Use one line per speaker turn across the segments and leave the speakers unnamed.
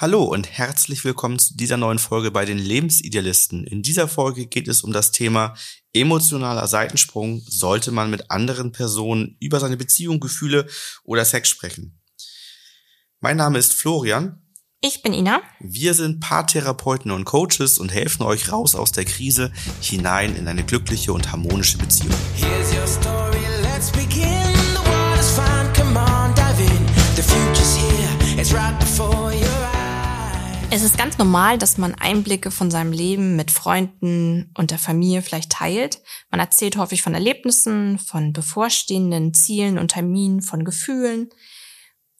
Hallo und herzlich willkommen zu dieser neuen Folge bei den Lebensidealisten. In dieser Folge geht es um das Thema emotionaler Seitensprung. Sollte man mit anderen Personen über seine Beziehung, Gefühle oder Sex sprechen? Mein Name ist Florian.
Ich bin Ina.
Wir sind Paartherapeuten und Coaches und helfen euch raus aus der Krise hinein in eine glückliche und harmonische Beziehung. Here's your story, let's begin. The water's fine, come on, dive in. The future's here, it's right before.
Es ist ganz normal, dass man Einblicke von seinem Leben mit Freunden und der Familie vielleicht teilt. Man erzählt häufig von Erlebnissen, von bevorstehenden Zielen und Terminen, von Gefühlen.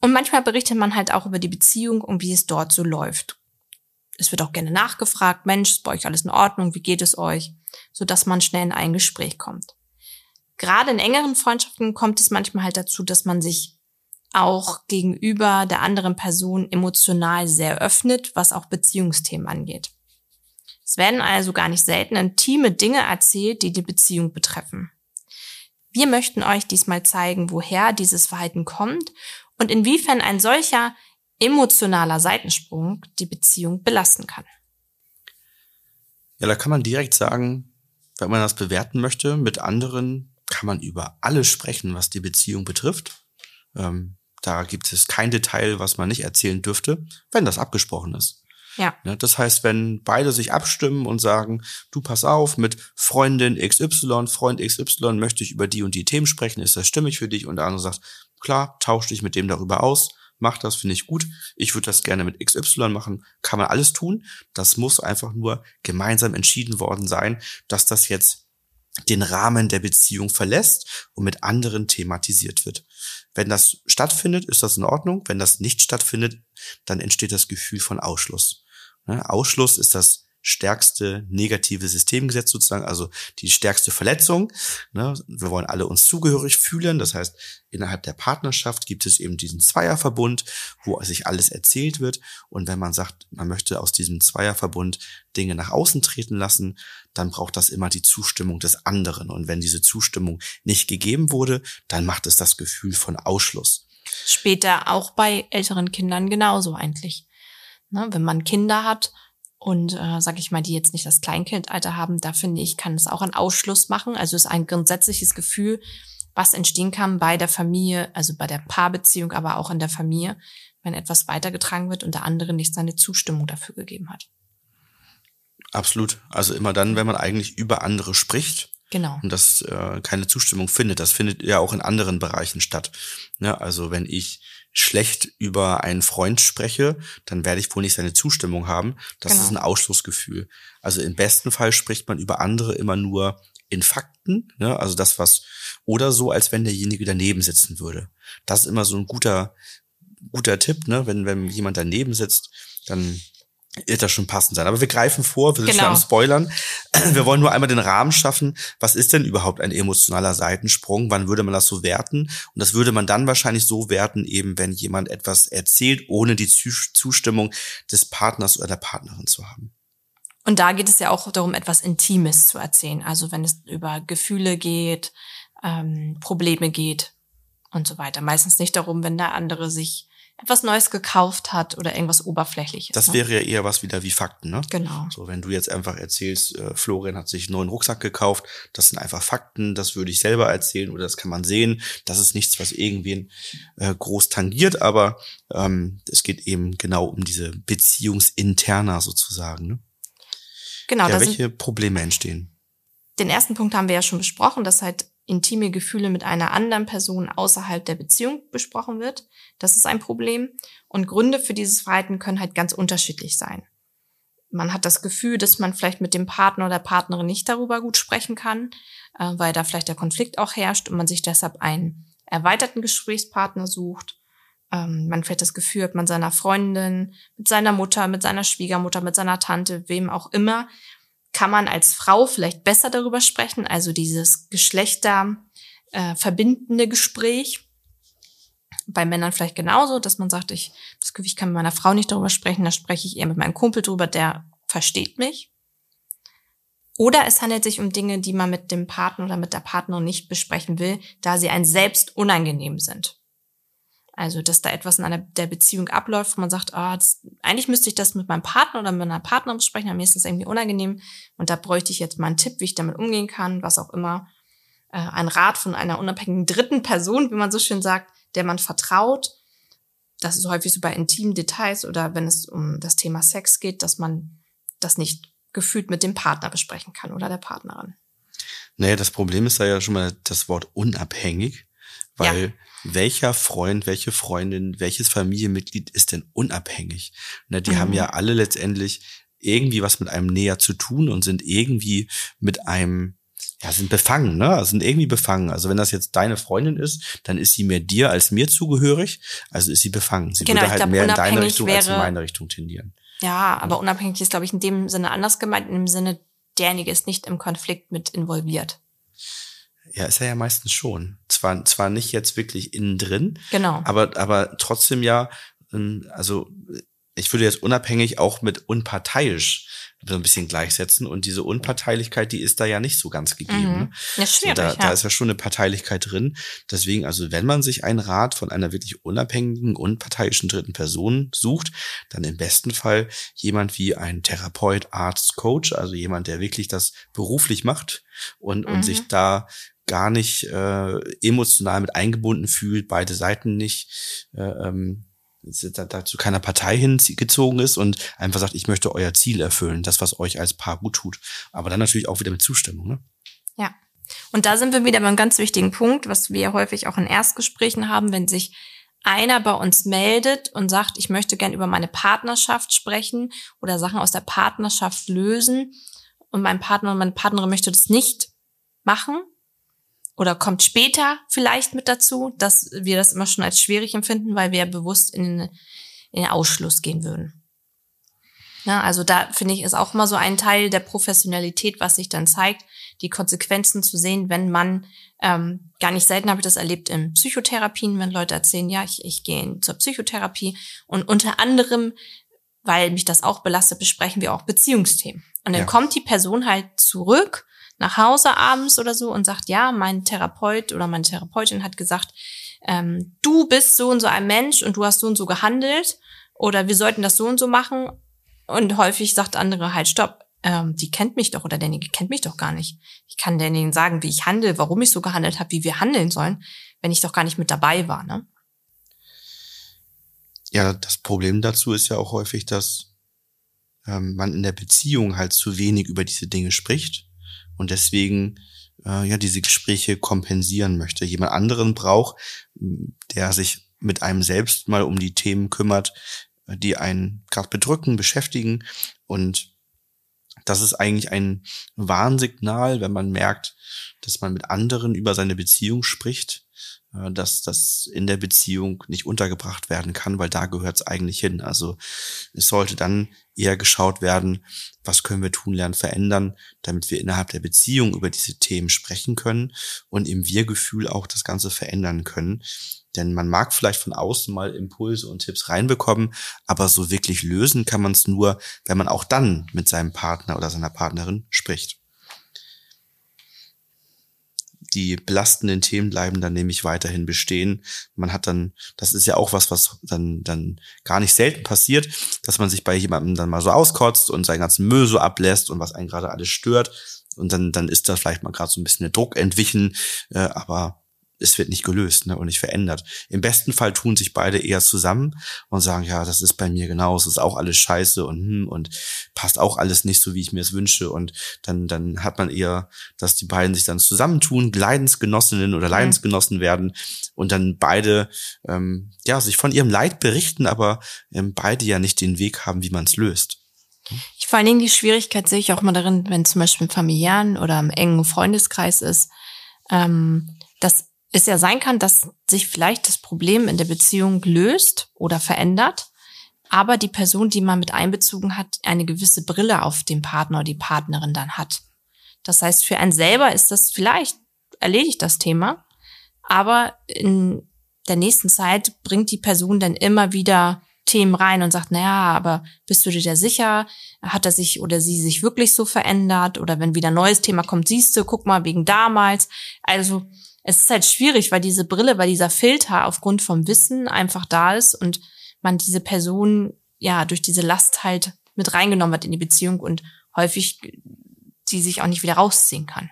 Und manchmal berichtet man halt auch über die Beziehung und wie es dort so läuft. Es wird auch gerne nachgefragt, Mensch, ist bei euch alles in Ordnung, wie geht es euch? Sodass man schnell in ein Gespräch kommt. Gerade in engeren Freundschaften kommt es manchmal halt dazu, dass man sich auch gegenüber der anderen Person emotional sehr öffnet, was auch Beziehungsthemen angeht. Es werden also gar nicht selten intime Dinge erzählt, die die Beziehung betreffen. Wir möchten euch diesmal zeigen, woher dieses Verhalten kommt und inwiefern ein solcher emotionaler Seitensprung die Beziehung belasten kann.
Ja, da kann man direkt sagen, wenn man das bewerten möchte, mit anderen kann man über alles sprechen, was die Beziehung betrifft. Ähm, da gibt es kein Detail, was man nicht erzählen dürfte, wenn das abgesprochen ist.
Ja.
Ne, das heißt, wenn beide sich abstimmen und sagen, du pass auf, mit Freundin XY, Freund XY möchte ich über die und die Themen sprechen, ist das stimmig für dich? Und der andere sagt, klar, tausch dich mit dem darüber aus, mach das, finde ich gut. Ich würde das gerne mit XY machen, kann man alles tun. Das muss einfach nur gemeinsam entschieden worden sein, dass das jetzt den Rahmen der Beziehung verlässt und mit anderen thematisiert wird. Wenn das stattfindet, ist das in Ordnung. Wenn das nicht stattfindet, dann entsteht das Gefühl von Ausschluss. Ausschluss ist das stärkste negative Systemgesetz sozusagen, also die stärkste Verletzung. Ne? Wir wollen alle uns zugehörig fühlen. Das heißt, innerhalb der Partnerschaft gibt es eben diesen Zweierverbund, wo sich alles erzählt wird. Und wenn man sagt, man möchte aus diesem Zweierverbund Dinge nach außen treten lassen, dann braucht das immer die Zustimmung des anderen. Und wenn diese Zustimmung nicht gegeben wurde, dann macht es das Gefühl von Ausschluss.
Später auch bei älteren Kindern genauso eigentlich. Ne? Wenn man Kinder hat, und äh, sage ich mal, die jetzt nicht das Kleinkindalter haben, da finde ich, kann es auch einen Ausschluss machen. Also es ist ein grundsätzliches Gefühl, was entstehen kann bei der Familie, also bei der Paarbeziehung, aber auch in der Familie, wenn etwas weitergetragen wird und der andere nicht seine Zustimmung dafür gegeben hat.
Absolut. Also immer dann, wenn man eigentlich über andere spricht.
Genau.
Und das äh, keine Zustimmung findet. Das findet ja auch in anderen Bereichen statt. Ja, ne, also wenn ich schlecht über einen Freund spreche, dann werde ich wohl nicht seine Zustimmung haben. Das genau. ist ein Ausschlussgefühl. Also im besten Fall spricht man über andere immer nur in Fakten, ne? also das was oder so, als wenn derjenige daneben sitzen würde. Das ist immer so ein guter guter Tipp, ne? Wenn wenn jemand daneben sitzt, dann wird das schon passend sein. Aber wir greifen vor, wir sind genau. schon am Spoilern. Wir wollen nur einmal den Rahmen schaffen. Was ist denn überhaupt ein emotionaler Seitensprung? Wann würde man das so werten? Und das würde man dann wahrscheinlich so werten, eben wenn jemand etwas erzählt, ohne die Zustimmung des Partners oder der Partnerin zu haben.
Und da geht es ja auch darum, etwas Intimes zu erzählen. Also wenn es über Gefühle geht, ähm, Probleme geht und so weiter. Meistens nicht darum, wenn der andere sich etwas Neues gekauft hat oder irgendwas Oberflächliches.
Das
ne?
wäre ja eher was wieder wie Fakten, ne?
Genau.
So, wenn du jetzt einfach erzählst, äh, Florian hat sich einen neuen Rucksack gekauft, das sind einfach Fakten, das würde ich selber erzählen oder das kann man sehen. Das ist nichts, was irgendwen äh, groß tangiert, aber ähm, es geht eben genau um diese Beziehungsinterna sozusagen, ne?
Genau.
Ja, welche Probleme entstehen?
Den ersten Punkt haben wir ja schon besprochen, dass halt intime Gefühle mit einer anderen Person außerhalb der Beziehung besprochen wird. Das ist ein Problem. Und Gründe für dieses Verhalten können halt ganz unterschiedlich sein. Man hat das Gefühl, dass man vielleicht mit dem Partner oder Partnerin nicht darüber gut sprechen kann, äh, weil da vielleicht der Konflikt auch herrscht und man sich deshalb einen erweiterten Gesprächspartner sucht. Ähm, man vielleicht das Gefühl hat, man seiner Freundin, mit seiner Mutter, mit seiner Schwiegermutter, mit seiner Tante, wem auch immer, kann man als Frau vielleicht besser darüber sprechen, also dieses Geschlechter äh, Gespräch. Bei Männern vielleicht genauso, dass man sagt, ich, das Gefühl, ich kann mit meiner Frau nicht darüber sprechen, da spreche ich eher mit meinem Kumpel drüber, der versteht mich. Oder es handelt sich um Dinge, die man mit dem Partner oder mit der Partnerin nicht besprechen will, da sie ein selbst unangenehm sind. Also, dass da etwas in einer der Beziehung abläuft, wo man sagt, ah, das, eigentlich müsste ich das mit meinem Partner oder mit meiner Partnerin besprechen, aber ist das irgendwie unangenehm und da bräuchte ich jetzt mal einen Tipp, wie ich damit umgehen kann, was auch immer. Äh, ein Rat von einer unabhängigen dritten Person, wie man so schön sagt, der man vertraut. Das ist häufig so bei intimen Details oder wenn es um das Thema Sex geht, dass man das nicht gefühlt mit dem Partner besprechen kann oder der Partnerin.
Naja, das Problem ist da ja schon mal das Wort unabhängig, weil ja welcher Freund, welche Freundin, welches Familienmitglied ist denn unabhängig? Ne, die mhm. haben ja alle letztendlich irgendwie was mit einem näher zu tun und sind irgendwie mit einem ja, sind befangen, ne? Sind irgendwie befangen. Also wenn das jetzt deine Freundin ist, dann ist sie mehr dir als mir zugehörig. Also ist sie befangen. Sie genau, würde halt glaub, mehr in deine Richtung wäre, als in meine Richtung tendieren.
Ja, aber unabhängig ist, glaube ich, in dem Sinne anders gemeint, in dem Sinne, derjenige ist nicht im Konflikt mit involviert.
Ja, ist er ja meistens schon. Zwar, zwar nicht jetzt wirklich innen drin.
Genau.
Aber, aber trotzdem ja, ähm, also ich würde jetzt unabhängig auch mit unparteiisch so ein bisschen gleichsetzen. Und diese Unparteilichkeit, die ist da ja nicht so ganz gegeben. Mhm.
Ne? Ja, schwierig,
so, da,
ja.
da ist ja schon eine Parteilichkeit drin. Deswegen, also wenn man sich einen Rat von einer wirklich unabhängigen, unparteiischen dritten Person sucht, dann im besten Fall jemand wie ein Therapeut, Arzt, Coach, also jemand, der wirklich das beruflich macht und, mhm. und sich da gar nicht äh, emotional mit eingebunden fühlt, beide Seiten nicht äh, ähm, dazu keiner Partei hingezogen ist und einfach sagt, ich möchte euer Ziel erfüllen, das, was euch als Paar gut tut. Aber dann natürlich auch wieder mit Zustimmung. Ne?
Ja. Und da sind wir wieder beim ganz wichtigen Punkt, was wir häufig auch in Erstgesprächen haben, wenn sich einer bei uns meldet und sagt, ich möchte gern über meine Partnerschaft sprechen oder Sachen aus der Partnerschaft lösen und mein Partner und meine Partnerin möchte das nicht machen, oder kommt später vielleicht mit dazu, dass wir das immer schon als schwierig empfinden, weil wir bewusst in den, in den Ausschluss gehen würden. Ja, also da finde ich ist auch immer so ein Teil der Professionalität, was sich dann zeigt, die Konsequenzen zu sehen, wenn man ähm, gar nicht selten habe ich das erlebt in Psychotherapien, wenn Leute erzählen, ja, ich, ich gehe zur Psychotherapie und unter anderem, weil mich das auch belastet, besprechen wir auch Beziehungsthemen. Und dann ja. kommt die Person halt zurück nach Hause abends oder so und sagt, ja, mein Therapeut oder meine Therapeutin hat gesagt, ähm, du bist so und so ein Mensch und du hast so und so gehandelt oder wir sollten das so und so machen. Und häufig sagt andere halt, stopp, ähm, die kennt mich doch oder derjenige kennt mich doch gar nicht. Ich kann derjenigen sagen, wie ich handle, warum ich so gehandelt habe, wie wir handeln sollen, wenn ich doch gar nicht mit dabei war. Ne?
Ja, das Problem dazu ist ja auch häufig, dass ähm, man in der Beziehung halt zu wenig über diese Dinge spricht und deswegen äh, ja diese Gespräche kompensieren möchte. Jemand anderen braucht, der sich mit einem selbst mal um die Themen kümmert, die einen gerade bedrücken, beschäftigen. Und das ist eigentlich ein Warnsignal, wenn man merkt, dass man mit anderen über seine Beziehung spricht, dass das in der Beziehung nicht untergebracht werden kann, weil da gehört es eigentlich hin. Also es sollte dann eher geschaut werden, was können wir tun, lernen, verändern, damit wir innerhalb der Beziehung über diese Themen sprechen können und im Wir-Gefühl auch das Ganze verändern können. Denn man mag vielleicht von außen mal Impulse und Tipps reinbekommen, aber so wirklich lösen kann man es nur, wenn man auch dann mit seinem Partner oder seiner Partnerin spricht die belastenden Themen bleiben dann nämlich weiterhin bestehen. Man hat dann, das ist ja auch was, was dann, dann gar nicht selten passiert, dass man sich bei jemandem dann mal so auskotzt und seinen ganzen Müll so ablässt und was einen gerade alles stört. Und dann, dann ist da vielleicht mal gerade so ein bisschen der Druck entwichen, äh, aber es wird nicht gelöst ne, und nicht verändert. Im besten Fall tun sich beide eher zusammen und sagen, ja, das ist bei mir genauso, ist auch alles scheiße und hm, und passt auch alles nicht so, wie ich mir es wünsche. Und dann, dann hat man eher, dass die beiden sich dann zusammentun, Leidensgenossinnen oder mhm. Leidensgenossen werden und dann beide ähm, ja sich von ihrem Leid berichten, aber ähm, beide ja nicht den Weg haben, wie man es löst.
Ich vor allen Dingen die Schwierigkeit sehe ich auch mal darin, wenn zum Beispiel im familiären oder im engen Freundeskreis ist, ähm, dass es ja sein kann, dass sich vielleicht das Problem in der Beziehung löst oder verändert, aber die Person, die man mit einbezogen hat, eine gewisse Brille auf den Partner oder die Partnerin dann hat. Das heißt, für einen selber ist das vielleicht erledigt das Thema, aber in der nächsten Zeit bringt die Person dann immer wieder Themen rein und sagt, naja, aber bist du dir da sicher? Hat er sich oder sie sich wirklich so verändert? Oder wenn wieder ein neues Thema kommt, siehst du, guck mal, wegen damals. Also es ist halt schwierig, weil diese Brille, weil dieser Filter aufgrund vom Wissen einfach da ist und man diese Person ja durch diese Last halt mit reingenommen hat in die Beziehung und häufig die sich auch nicht wieder rausziehen kann.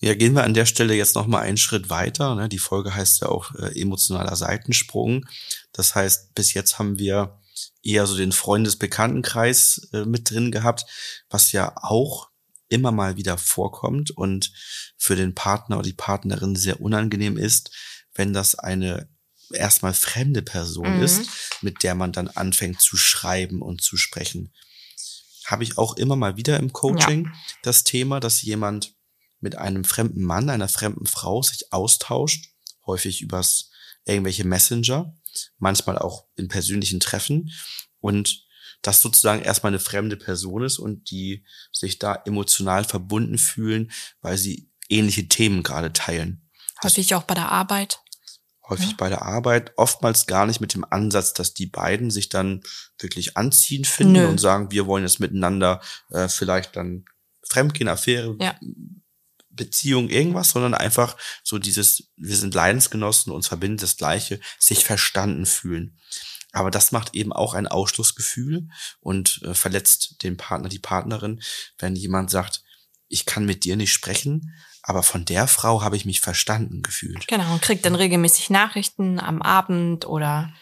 Ja, gehen wir an der Stelle jetzt noch mal einen Schritt weiter. Ne? Die Folge heißt ja auch äh, emotionaler Seitensprung. Das heißt, bis jetzt haben wir eher so den Freundesbekanntenkreis äh, mit drin gehabt, was ja auch immer mal wieder vorkommt und für den Partner oder die Partnerin sehr unangenehm ist, wenn das eine erstmal fremde Person mhm. ist, mit der man dann anfängt zu schreiben und zu sprechen. Habe ich auch immer mal wieder im Coaching ja. das Thema, dass jemand mit einem fremden Mann, einer fremden Frau sich austauscht, häufig übers irgendwelche Messenger, manchmal auch in persönlichen Treffen und das sozusagen erstmal eine fremde Person ist und die sich da emotional verbunden fühlen, weil sie ähnliche Themen gerade teilen.
Häufig auch bei der Arbeit.
Häufig ja. bei der Arbeit, oftmals gar nicht mit dem Ansatz, dass die beiden sich dann wirklich anziehen finden Nö. und sagen, wir wollen jetzt miteinander äh, vielleicht dann Fremdgehen, Affäre, ja. Beziehung, irgendwas, sondern einfach so dieses, wir sind Leidensgenossen, uns verbindet das Gleiche, sich verstanden fühlen. Aber das macht eben auch ein Ausschlussgefühl und äh, verletzt den Partner, die Partnerin, wenn jemand sagt, ich kann mit dir nicht sprechen, aber von der Frau habe ich mich verstanden gefühlt.
Genau, und kriegt dann regelmäßig Nachrichten am Abend oder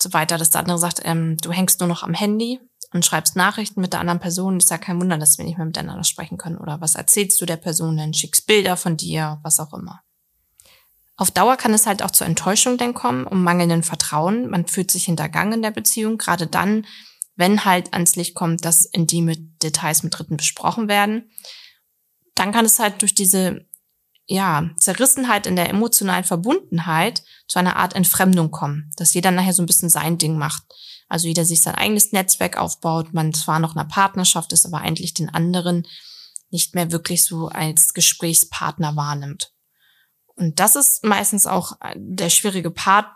so weiter, dass der andere sagt, ähm, du hängst nur noch am Handy und schreibst Nachrichten mit der anderen Person. Ist ja kein Wunder, dass wir nicht mehr miteinander sprechen können. Oder was erzählst du der Person denn? Schickst Bilder von dir, was auch immer. Auf Dauer kann es halt auch zur Enttäuschung denn kommen, um mangelnden Vertrauen. Man fühlt sich hintergangen in der Beziehung, gerade dann, wenn halt ans Licht kommt, dass intime Details mit Dritten besprochen werden. Dann kann es halt durch diese ja, Zerrissenheit in der emotionalen Verbundenheit zu einer Art Entfremdung kommen, dass jeder nachher so ein bisschen sein Ding macht. Also jeder sich sein eigenes Netzwerk aufbaut, man zwar noch in einer Partnerschaft ist, aber eigentlich den anderen nicht mehr wirklich so als Gesprächspartner wahrnimmt. Und das ist meistens auch der schwierige Part,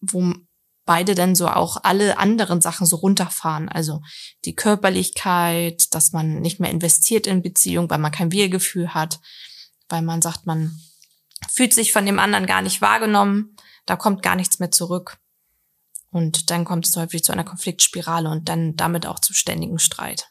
wo beide dann so auch alle anderen Sachen so runterfahren. Also die Körperlichkeit, dass man nicht mehr investiert in Beziehung, weil man kein Wir-Gefühl hat, weil man sagt, man fühlt sich von dem anderen gar nicht wahrgenommen, da kommt gar nichts mehr zurück. Und dann kommt es häufig zu einer Konfliktspirale und dann damit auch zu ständigen Streit.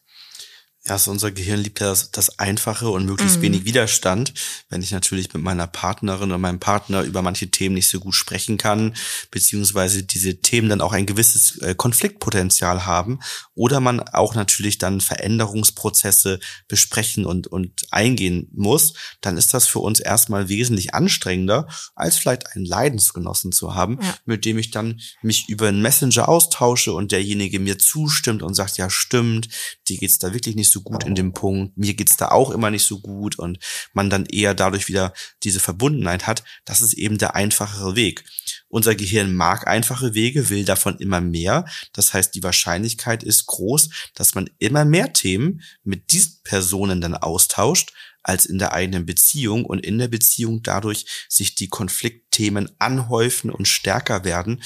Ja, also unser Gehirn liebt ja das, das Einfache und möglichst mhm. wenig Widerstand. Wenn ich natürlich mit meiner Partnerin oder meinem Partner über manche Themen nicht so gut sprechen kann, beziehungsweise diese Themen dann auch ein gewisses äh, Konfliktpotenzial haben oder man auch natürlich dann Veränderungsprozesse besprechen und, und eingehen muss, dann ist das für uns erstmal wesentlich anstrengender, als vielleicht einen Leidensgenossen zu haben, ja. mit dem ich dann mich über einen Messenger austausche und derjenige mir zustimmt und sagt, ja stimmt, dir geht's da wirklich nicht so gut in dem Punkt, mir geht's da auch immer nicht so gut und man dann eher dadurch wieder diese Verbundenheit hat, das ist eben der einfachere Weg. Unser Gehirn mag einfache Wege, will davon immer mehr. Das heißt, die Wahrscheinlichkeit ist groß, dass man immer mehr Themen mit diesen Personen dann austauscht, als in der eigenen Beziehung und in der Beziehung dadurch sich die Konfliktthemen anhäufen und stärker werden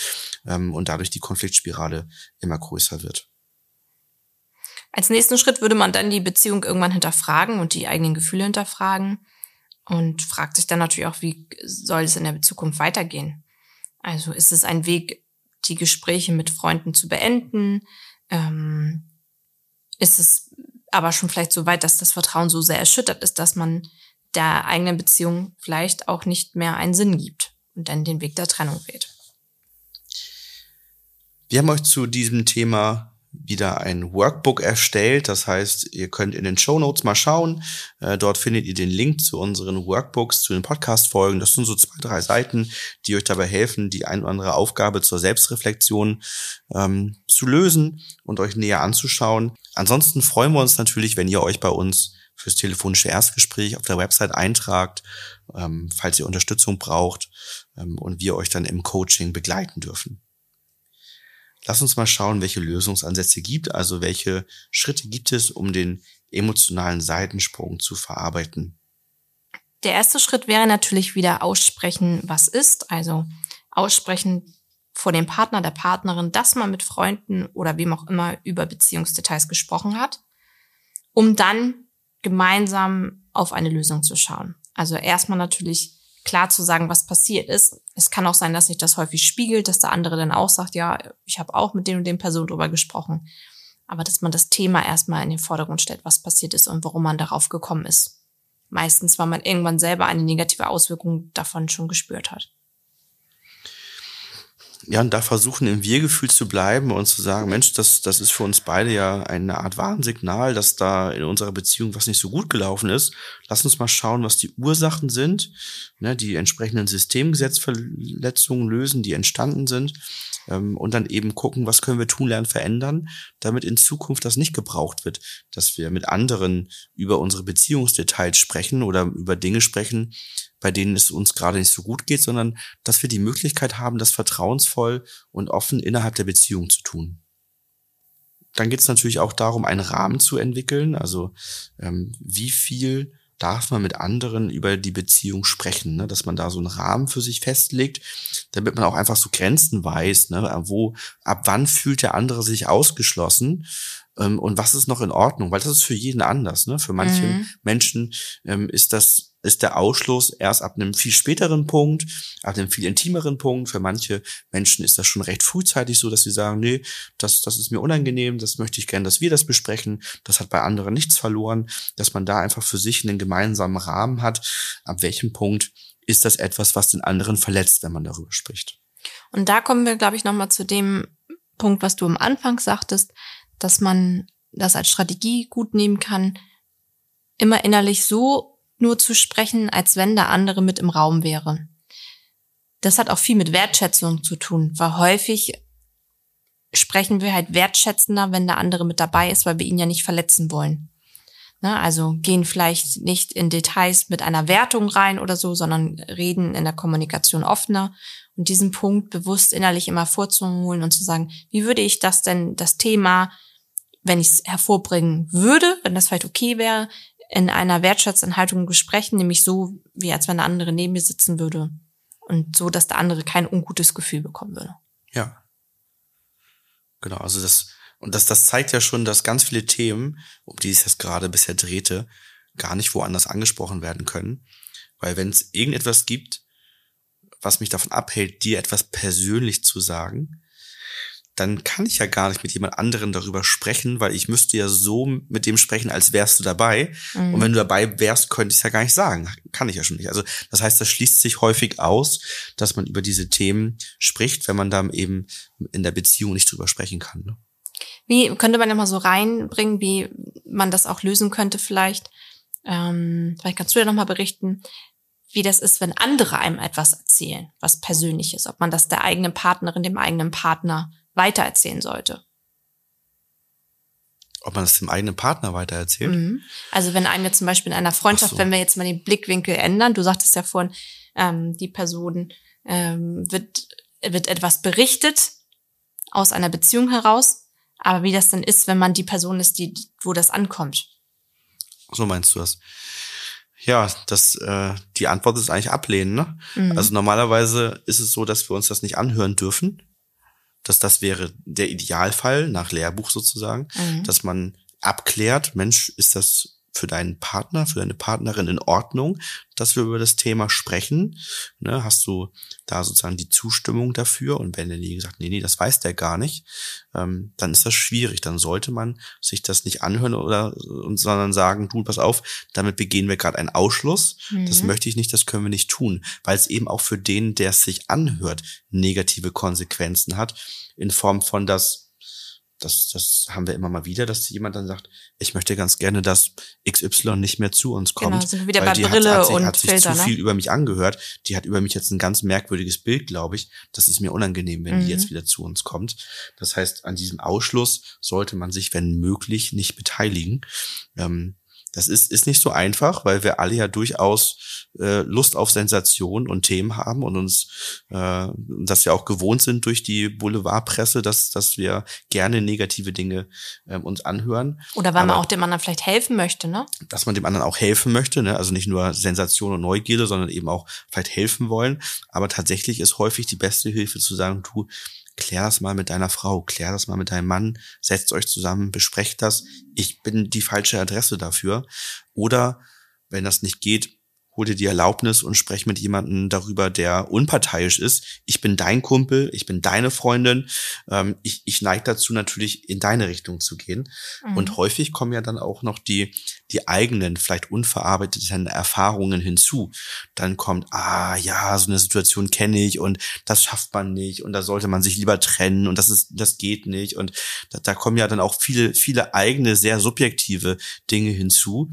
ähm, und dadurch die Konfliktspirale immer größer wird.
Als nächsten Schritt würde man dann die Beziehung irgendwann hinterfragen und die eigenen Gefühle hinterfragen und fragt sich dann natürlich auch, wie soll es in der Zukunft weitergehen? Also ist es ein Weg, die Gespräche mit Freunden zu beenden? Ähm, ist es aber schon vielleicht so weit, dass das Vertrauen so sehr erschüttert ist, dass man der eigenen Beziehung vielleicht auch nicht mehr einen Sinn gibt und dann den Weg der Trennung wählt?
Wir haben euch zu diesem Thema wieder ein Workbook erstellt. Das heißt, ihr könnt in den Show Notes mal schauen. Äh, dort findet ihr den Link zu unseren Workbooks, zu den Podcast-Folgen. Das sind so zwei, drei Seiten, die euch dabei helfen, die ein oder andere Aufgabe zur Selbstreflexion ähm, zu lösen und euch näher anzuschauen. Ansonsten freuen wir uns natürlich, wenn ihr euch bei uns fürs telefonische Erstgespräch auf der Website eintragt, ähm, falls ihr Unterstützung braucht ähm, und wir euch dann im Coaching begleiten dürfen. Lass uns mal schauen, welche Lösungsansätze gibt, also welche Schritte gibt es, um den emotionalen Seitensprung zu verarbeiten.
Der erste Schritt wäre natürlich wieder aussprechen, was ist, also aussprechen vor dem Partner, der Partnerin, dass man mit Freunden oder wem auch immer über Beziehungsdetails gesprochen hat, um dann gemeinsam auf eine Lösung zu schauen. Also erstmal natürlich klar zu sagen, was passiert ist. Es kann auch sein, dass sich das häufig spiegelt, dass der andere dann auch sagt, ja, ich habe auch mit den und den Personen drüber gesprochen. Aber dass man das Thema erstmal in den Vordergrund stellt, was passiert ist und warum man darauf gekommen ist. Meistens, weil man irgendwann selber eine negative Auswirkung davon schon gespürt hat
ja, und da versuchen im Wir-Gefühl zu bleiben und zu sagen, Mensch, das, das ist für uns beide ja eine Art Warnsignal, dass da in unserer Beziehung was nicht so gut gelaufen ist. Lass uns mal schauen, was die Ursachen sind, ne, die entsprechenden Systemgesetzverletzungen lösen, die entstanden sind. Ähm, und dann eben gucken, was können wir tun, lernen, verändern, damit in Zukunft das nicht gebraucht wird, dass wir mit anderen über unsere Beziehungsdetails sprechen oder über Dinge sprechen, bei denen es uns gerade nicht so gut geht, sondern dass wir die Möglichkeit haben, das vertrauensvoll und offen innerhalb der Beziehung zu tun. Dann geht es natürlich auch darum, einen Rahmen zu entwickeln, also ähm, wie viel darf man mit anderen über die Beziehung sprechen, ne? dass man da so einen Rahmen für sich festlegt, damit man auch einfach so Grenzen weiß, ne? wo, ab wann fühlt der andere sich ausgeschlossen ähm, und was ist noch in Ordnung, weil das ist für jeden anders. Ne? Für manche mhm. Menschen ähm, ist das ist der Ausschluss erst ab einem viel späteren Punkt, ab einem viel intimeren Punkt. Für manche Menschen ist das schon recht frühzeitig so, dass sie sagen, nee, das, das ist mir unangenehm, das möchte ich gerne, dass wir das besprechen. Das hat bei anderen nichts verloren, dass man da einfach für sich einen gemeinsamen Rahmen hat. Ab welchem Punkt ist das etwas, was den anderen verletzt, wenn man darüber spricht?
Und da kommen wir, glaube ich, nochmal zu dem Punkt, was du am Anfang sagtest, dass man das als Strategie gut nehmen kann, immer innerlich so nur zu sprechen, als wenn der andere mit im Raum wäre. Das hat auch viel mit Wertschätzung zu tun, weil häufig sprechen wir halt wertschätzender, wenn der andere mit dabei ist, weil wir ihn ja nicht verletzen wollen. Ne, also gehen vielleicht nicht in Details mit einer Wertung rein oder so, sondern reden in der Kommunikation offener und diesen Punkt bewusst innerlich immer vorzuholen und zu sagen, wie würde ich das denn, das Thema, wenn ich es hervorbringen würde, wenn das vielleicht okay wäre, in einer wertschätzenden Haltung besprechen, nämlich so, wie als wenn der andere neben mir sitzen würde. Und so, dass der andere kein ungutes Gefühl bekommen würde.
Ja. Genau, also das, und das, das zeigt ja schon, dass ganz viele Themen, um die es jetzt gerade bisher drehte, gar nicht woanders angesprochen werden können. Weil wenn es irgendetwas gibt, was mich davon abhält, dir etwas persönlich zu sagen, dann kann ich ja gar nicht mit jemand anderen darüber sprechen, weil ich müsste ja so mit dem sprechen, als wärst du dabei. Mhm. Und wenn du dabei wärst, könnte ich es ja gar nicht sagen. Kann ich ja schon nicht. Also das heißt, das schließt sich häufig aus, dass man über diese Themen spricht, wenn man dann eben in der Beziehung nicht drüber sprechen kann. Ne?
Wie könnte man ja mal so reinbringen, wie man das auch lösen könnte vielleicht? Ähm, vielleicht kannst du ja nochmal berichten, wie das ist, wenn andere einem etwas erzählen, was persönlich ist, ob man das der eigenen Partnerin, dem eigenen Partner weitererzählen sollte.
Ob man das dem eigenen Partner weitererzählt? Mhm.
Also wenn einem jetzt zum Beispiel in einer Freundschaft, so. wenn wir jetzt mal den Blickwinkel ändern, du sagtest ja vorhin, ähm, die Person ähm, wird, wird etwas berichtet aus einer Beziehung heraus, aber wie das dann ist, wenn man die Person ist, die, wo das ankommt.
So meinst du das? Ja, das, äh, die Antwort ist eigentlich ablehnen. Ne? Mhm. Also normalerweise ist es so, dass wir uns das nicht anhören dürfen dass das wäre der Idealfall nach Lehrbuch sozusagen, mhm. dass man abklärt, Mensch, ist das für deinen Partner, für deine Partnerin in Ordnung, dass wir über das Thema sprechen? Ne, hast du da sozusagen die Zustimmung dafür? Und wenn derjenige sagt, nee, nee, das weiß der gar nicht, ähm, dann ist das schwierig. Dann sollte man sich das nicht anhören oder sondern sagen, du, pass auf, damit begehen wir gerade einen Ausschluss. Mhm. Das möchte ich nicht, das können wir nicht tun, weil es eben auch für den, der es sich anhört, negative Konsequenzen hat in Form von, dass das, das haben wir immer mal wieder, dass jemand dann sagt, ich möchte ganz gerne, dass XY nicht mehr zu uns kommt. Genau,
sind wir wieder bei Brille hat, hat sich, und
hat sich
Filter,
zu ne? viel über mich angehört. Die hat über mich jetzt ein ganz merkwürdiges Bild, glaube ich. Das ist mir unangenehm, wenn mhm. die jetzt wieder zu uns kommt. Das heißt, an diesem Ausschluss sollte man sich, wenn möglich, nicht beteiligen. Ähm, das ist, ist nicht so einfach, weil wir alle ja durchaus äh, Lust auf Sensation und Themen haben und uns äh, das ja auch gewohnt sind durch die Boulevardpresse, dass, dass wir gerne negative Dinge äh, uns anhören.
Oder weil Aber, man auch dem anderen vielleicht helfen möchte, ne?
Dass man dem anderen auch helfen möchte, ne? Also nicht nur Sensation und Neugierde, sondern eben auch vielleicht helfen wollen. Aber tatsächlich ist häufig die beste Hilfe zu sagen, du, klär das mal mit deiner Frau, klär das mal mit deinem Mann, setzt euch zusammen, besprecht das. Ich bin die falsche Adresse dafür. Oder wenn das nicht geht, hol dir die Erlaubnis und sprech mit jemandem darüber, der unparteiisch ist. Ich bin dein Kumpel, ich bin deine Freundin. Ähm, ich, ich neige dazu natürlich in deine Richtung zu gehen. Mhm. Und häufig kommen ja dann auch noch die, die eigenen, vielleicht unverarbeiteten Erfahrungen hinzu. Dann kommt, ah ja, so eine Situation kenne ich und das schafft man nicht und da sollte man sich lieber trennen und das ist, das geht nicht. Und da, da kommen ja dann auch viele, viele eigene, sehr subjektive Dinge hinzu.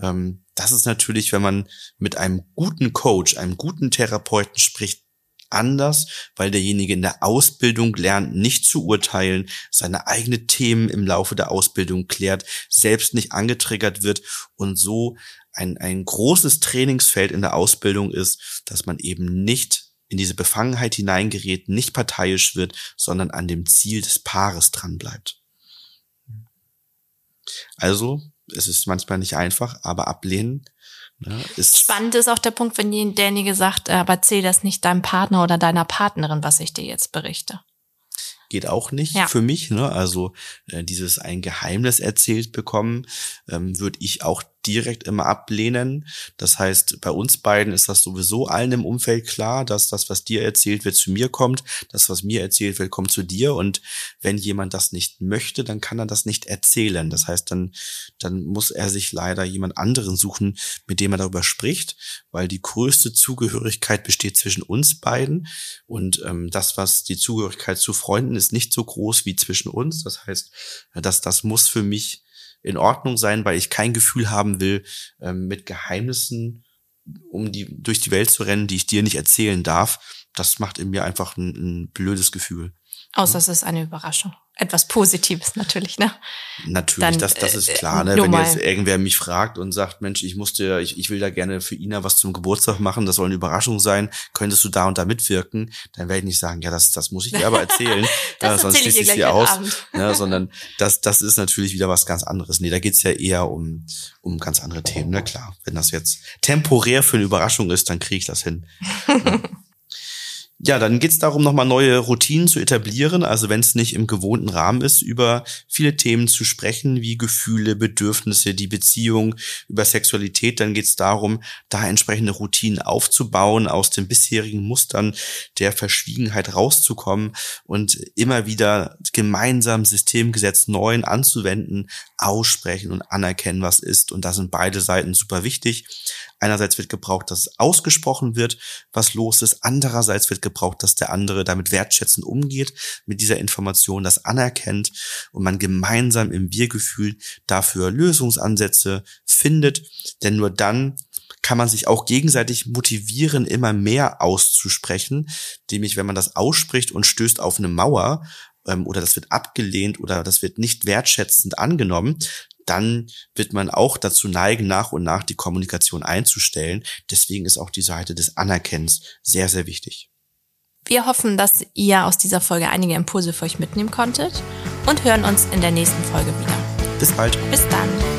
Ähm, das ist natürlich, wenn man mit einem guten Coach, einem guten Therapeuten spricht, anders, weil derjenige in der Ausbildung lernt, nicht zu urteilen, seine eigenen Themen im Laufe der Ausbildung klärt, selbst nicht angetriggert wird und so ein, ein großes Trainingsfeld in der Ausbildung ist, dass man eben nicht in diese Befangenheit hineingerät, nicht parteiisch wird, sondern an dem Ziel des Paares dran bleibt. Also es ist manchmal nicht einfach, aber ablehnen
ne, ist. Spannend ist auch der Punkt, wenn derjenige sagt, äh, aber erzähl das nicht deinem Partner oder deiner Partnerin, was ich dir jetzt berichte
geht auch nicht ja. für mich. Ne? Also äh, dieses ein Geheimnis erzählt bekommen, ähm, würde ich auch direkt immer ablehnen. Das heißt, bei uns beiden ist das sowieso allen im Umfeld klar, dass das, was dir erzählt wird, zu mir kommt. Das, was mir erzählt wird, kommt zu dir. Und wenn jemand das nicht möchte, dann kann er das nicht erzählen. Das heißt, dann, dann muss er sich leider jemand anderen suchen, mit dem er darüber spricht, weil die größte Zugehörigkeit besteht zwischen uns beiden. Und ähm, das, was die Zugehörigkeit zu Freunden ist, nicht so groß wie zwischen uns. Das heißt, dass das muss für mich in Ordnung sein, weil ich kein Gefühl haben will, ähm, mit Geheimnissen um die durch die Welt zu rennen, die ich dir nicht erzählen darf. Das macht in mir einfach ein, ein blödes Gefühl.
Außer es ist eine Überraschung etwas Positives natürlich, ne?
Natürlich, Dann, das, das ist äh, klar, ne? Wenn jetzt irgendwer mich fragt und sagt, Mensch, ich musste, ich, ich will da gerne für Ina was zum Geburtstag machen, das soll eine Überraschung sein, könntest du da und da mitwirken, dann werde ich nicht sagen, ja, das, das muss ich dir aber erzählen,
das ja, sonst schließe ich dir aus.
Ja, sondern das, das ist natürlich wieder was ganz anderes. Nee, da geht's ja eher um, um ganz andere Themen, ne? Klar, wenn das jetzt temporär für eine Überraschung ist, dann kriege ich das hin. Ja. Ja, dann geht es darum, nochmal neue Routinen zu etablieren. Also wenn es nicht im gewohnten Rahmen ist, über viele Themen zu sprechen, wie Gefühle, Bedürfnisse, die Beziehung, über Sexualität, dann geht es darum, da entsprechende Routinen aufzubauen, aus den bisherigen Mustern der Verschwiegenheit rauszukommen und immer wieder gemeinsam Systemgesetz neuen anzuwenden, aussprechen und anerkennen, was ist. Und da sind beide Seiten super wichtig. Einerseits wird gebraucht, dass es ausgesprochen wird, was los ist. Andererseits wird gebraucht, dass der andere damit wertschätzend umgeht, mit dieser Information das anerkennt und man gemeinsam im Wir-Gefühl dafür Lösungsansätze findet. Denn nur dann kann man sich auch gegenseitig motivieren, immer mehr auszusprechen, nämlich wenn man das ausspricht und stößt auf eine Mauer, ähm, oder das wird abgelehnt oder das wird nicht wertschätzend angenommen, dann wird man auch dazu neigen, nach und nach die Kommunikation einzustellen. Deswegen ist auch die Seite des Anerkennens sehr, sehr wichtig.
Wir hoffen, dass ihr aus dieser Folge einige Impulse für euch mitnehmen konntet und hören uns in der nächsten Folge wieder.
Bis bald.
Bis dann.